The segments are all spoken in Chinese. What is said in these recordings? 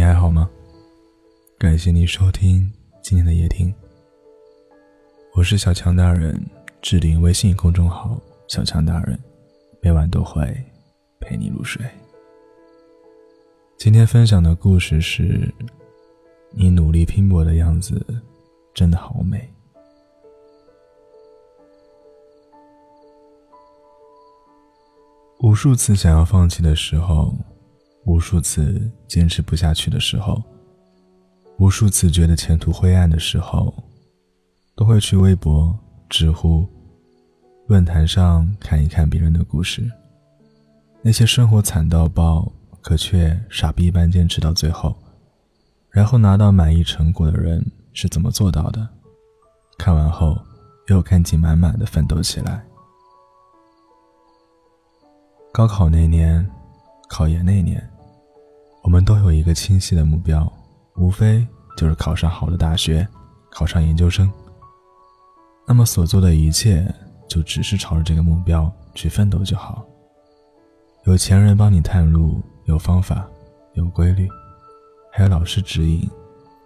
你还好吗？感谢你收听今天的夜听。我是小强大人，置顶微信公众号“小强大人”，每晚都会陪你入睡。今天分享的故事是：你努力拼搏的样子真的好美。无数次想要放弃的时候。无数次坚持不下去的时候，无数次觉得前途灰暗的时候，都会去微博、知乎、论坛上看一看别人的故事。那些生活惨到爆，可却傻逼般坚持到最后，然后拿到满意成果的人是怎么做到的？看完后又干劲满满的奋斗起来。高考那年。考研那年，我们都有一个清晰的目标，无非就是考上好的大学，考上研究生。那么所做的一切，就只是朝着这个目标去奋斗就好。有前人帮你探路，有方法，有规律，还有老师指引，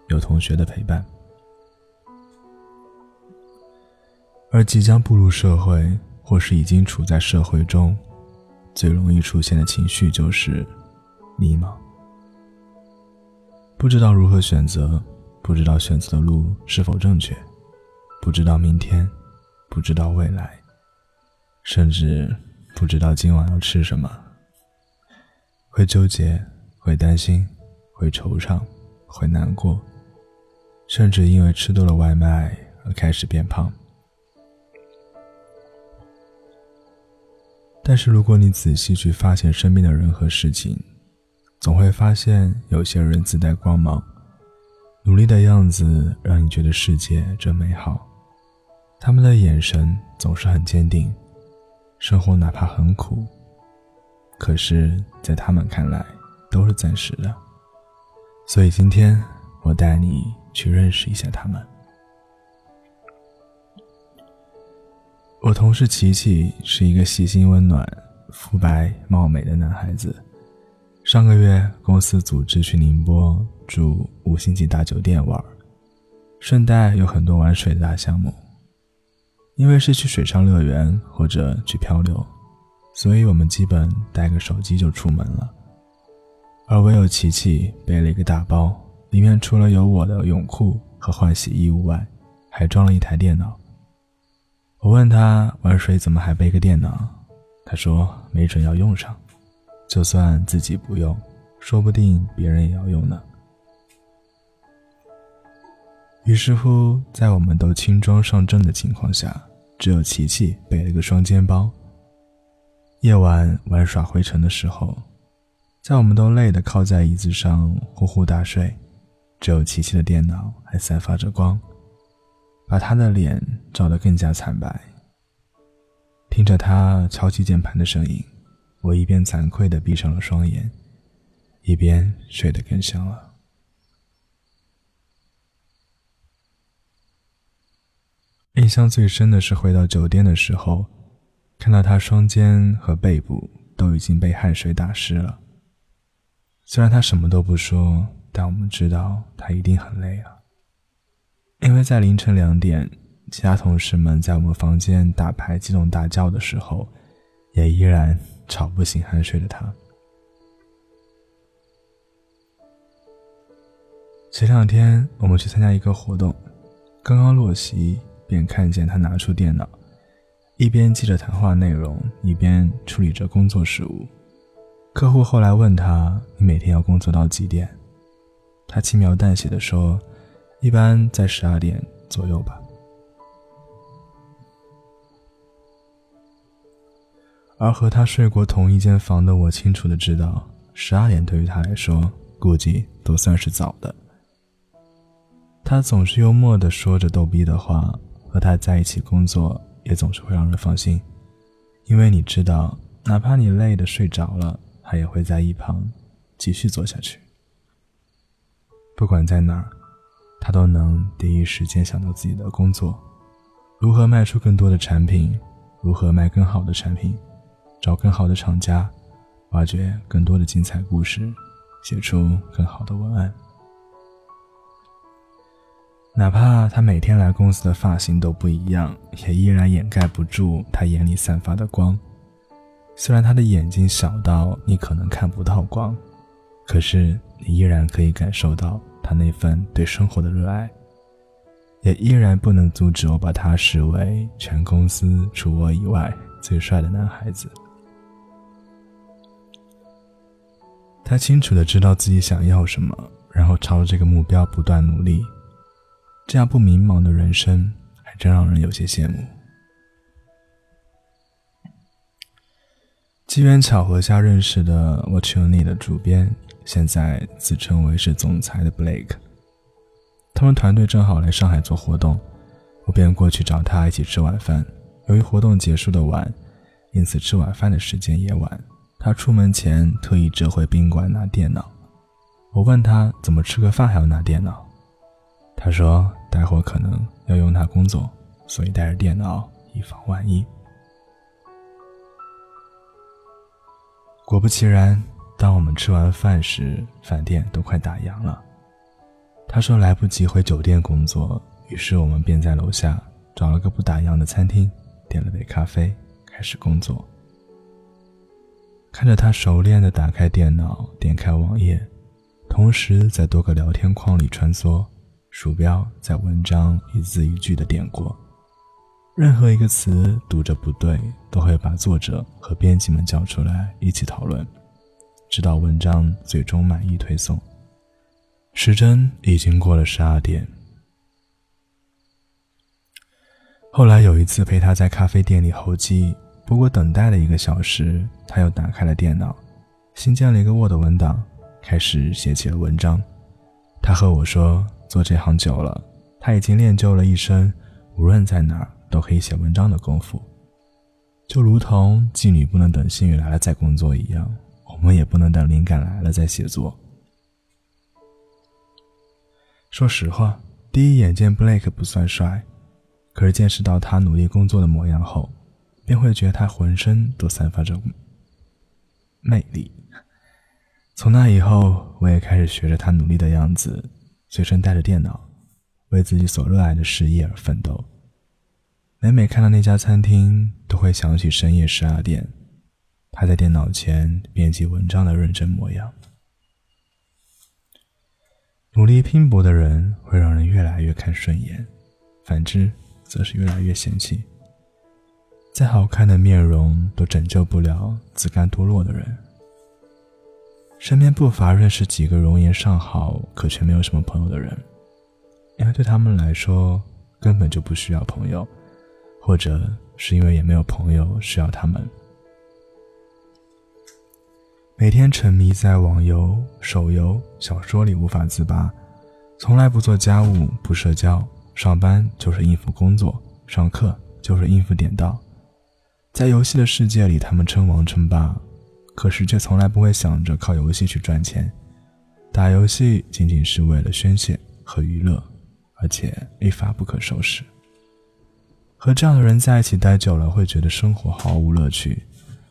有同学的陪伴。而即将步入社会，或是已经处在社会中。最容易出现的情绪就是迷茫，不知道如何选择，不知道选择的路是否正确，不知道明天，不知道未来，甚至不知道今晚要吃什么。会纠结，会担心，会惆怅，会难过，甚至因为吃多了外卖而开始变胖。但是，如果你仔细去发现身边的人和事情，总会发现有些人自带光芒，努力的样子让你觉得世界真美好。他们的眼神总是很坚定，生活哪怕很苦，可是，在他们看来都是暂时的。所以，今天我带你去认识一下他们。我同事琪琪是一个细心、温暖、肤白貌美的男孩子。上个月，公司组织去宁波住五星级大酒店玩，顺带有很多玩水的大项目。因为是去水上乐园或者去漂流，所以我们基本带个手机就出门了。而唯有琪琪背了一个大包，里面除了有我的泳裤和换洗衣物外，还装了一台电脑。我问他玩水怎么还背个电脑？他说没准要用上，就算自己不用，说不定别人也要用呢。于是乎，在我们都轻装上阵的情况下，只有琪琪背了个双肩包。夜晚玩耍回城的时候，在我们都累得靠在椅子上呼呼大睡，只有琪琪的电脑还散发着光。把他的脸照得更加惨白。听着他敲击键盘的声音，我一边惭愧地闭上了双眼，一边睡得更香了。印象最深的是回到酒店的时候，看到他双肩和背部都已经被汗水打湿了。虽然他什么都不说，但我们知道他一定很累啊。因为在凌晨两点，其他同事们在我们房间打牌激动大叫的时候，也依然吵不醒酣睡的他。前两天我们去参加一个活动，刚刚落席，便看见他拿出电脑，一边记着谈话内容，一边处理着工作事务。客户后来问他：“你每天要工作到几点？”他轻描淡写的说。一般在十二点左右吧。而和他睡过同一间房的我，清楚的知道，十二点对于他来说，估计都算是早的。他总是幽默的说着逗逼的话，和他在一起工作也总是会让人放心，因为你知道，哪怕你累的睡着了，他也会在一旁继续做下去。不管在哪儿。他都能第一时间想到自己的工作，如何卖出更多的产品，如何卖更好的产品，找更好的厂家，挖掘更多的精彩故事，写出更好的文案。哪怕他每天来公司的发型都不一样，也依然掩盖不住他眼里散发的光。虽然他的眼睛小到你可能看不到光，可是你依然可以感受到他那份对生活的热爱。也依然不能阻止我把他视为全公司除我以外最帅的男孩子。他清楚的知道自己想要什么，然后朝着这个目标不断努力。这样不迷茫的人生，还真让人有些羡慕。机缘巧合下认识的《Watch uni》的主编，现在自称为是总裁的 Blake。他们团队正好来上海做活动，我便过去找他一起吃晚饭。由于活动结束的晚，因此吃晚饭的时间也晚。他出门前特意折回宾馆拿电脑。我问他怎么吃个饭还要拿电脑？他说：“待会可能要用它工作，所以带着电脑以防万一。”果不其然，当我们吃完饭时，饭店都快打烊了。他说来不及回酒店工作，于是我们便在楼下找了个不打烊的餐厅，点了杯咖啡，开始工作。看着他熟练地打开电脑，点开网页，同时在多个聊天框里穿梭。鼠标在文章一字一句的点过，任何一个词读着不对，都会把作者和编辑们叫出来一起讨论，直到文章最终满意推送。时针已经过了十二点。后来有一次陪他在咖啡店里候机，不过等待了一个小时，他又打开了电脑，新建了一个 Word 文档，开始写起了文章。他和我说。做这行久了，他已经练就了一身无论在哪儿都可以写文章的功夫。就如同妓女不能等幸运来了再工作一样，我们也不能等灵感来了再写作。说实话，第一眼见 Blake 不算帅，可是见识到他努力工作的模样后，便会觉得他浑身都散发着魅力。从那以后，我也开始学着他努力的样子。随身带着电脑，为自己所热爱的事业而奋斗。每每看到那家餐厅，都会想起深夜十二点，他在电脑前编辑文章的认真模样。努力拼搏的人会让人越来越看顺眼，反之则是越来越嫌弃。再好看的面容都拯救不了自甘堕落的人。身边不乏认识几个容颜尚好，可却没有什么朋友的人，因为对他们来说根本就不需要朋友，或者是因为也没有朋友需要他们。每天沉迷在网游、手游、小说里无法自拔，从来不做家务、不社交，上班就是应付工作，上课就是应付点到，在游戏的世界里，他们称王称霸。可是却从来不会想着靠游戏去赚钱，打游戏仅仅是为了宣泄和娱乐，而且一发不可收拾。和这样的人在一起待久了，会觉得生活毫无乐趣。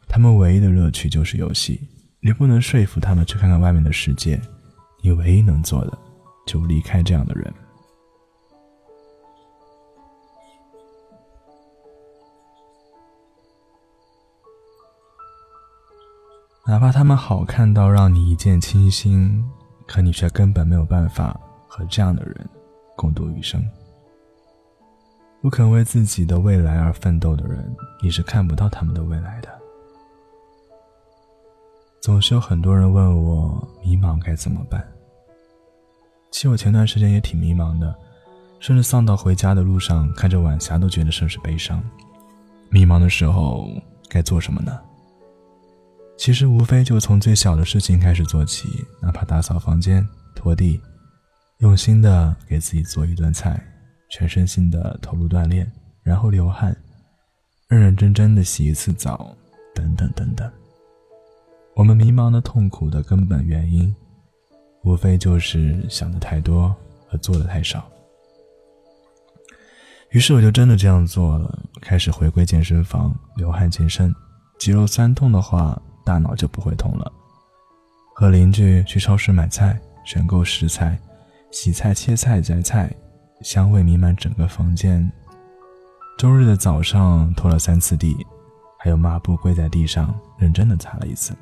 他们唯一的乐趣就是游戏，你不能说服他们去看看外面的世界，你唯一能做的，就离开这样的人。哪怕他们好看到让你一见倾心，可你却根本没有办法和这样的人共度余生。不肯为自己的未来而奋斗的人，你是看不到他们的未来的。总是有很多人问我迷茫该怎么办。其实我前段时间也挺迷茫的，甚至丧到回家的路上看着晚霞都觉得甚是悲伤。迷茫的时候该做什么呢？其实无非就从最小的事情开始做起，哪怕打扫房间、拖地，用心的给自己做一顿菜，全身心的投入锻炼，然后流汗，认认真真的洗一次澡，等等等等。我们迷茫的痛苦的根本原因，无非就是想的太多和做的太少。于是我就真的这样做了，开始回归健身房，流汗健身，肌肉酸痛的话。大脑就不会痛了。和邻居去超市买菜，选购食材，洗菜、切菜、摘菜，香味弥漫整个房间。周日的早上拖了三次地，还有抹布跪在地上认真的擦了一次。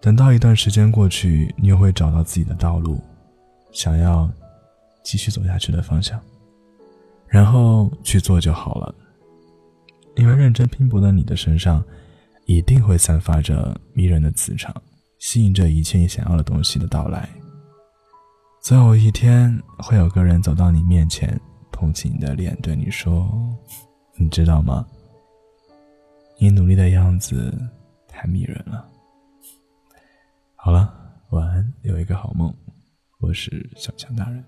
等到一段时间过去，你又会找到自己的道路，想要继续走下去的方向，然后去做就好了。因为认真拼搏的你的身上，一定会散发着迷人的磁场，吸引着一切你想要的东西的到来。总有一天，会有个人走到你面前。捧起你的脸，对你说：“你知道吗？你努力的样子太迷人了。”好了，晚安，有一个好梦。我是小强大人。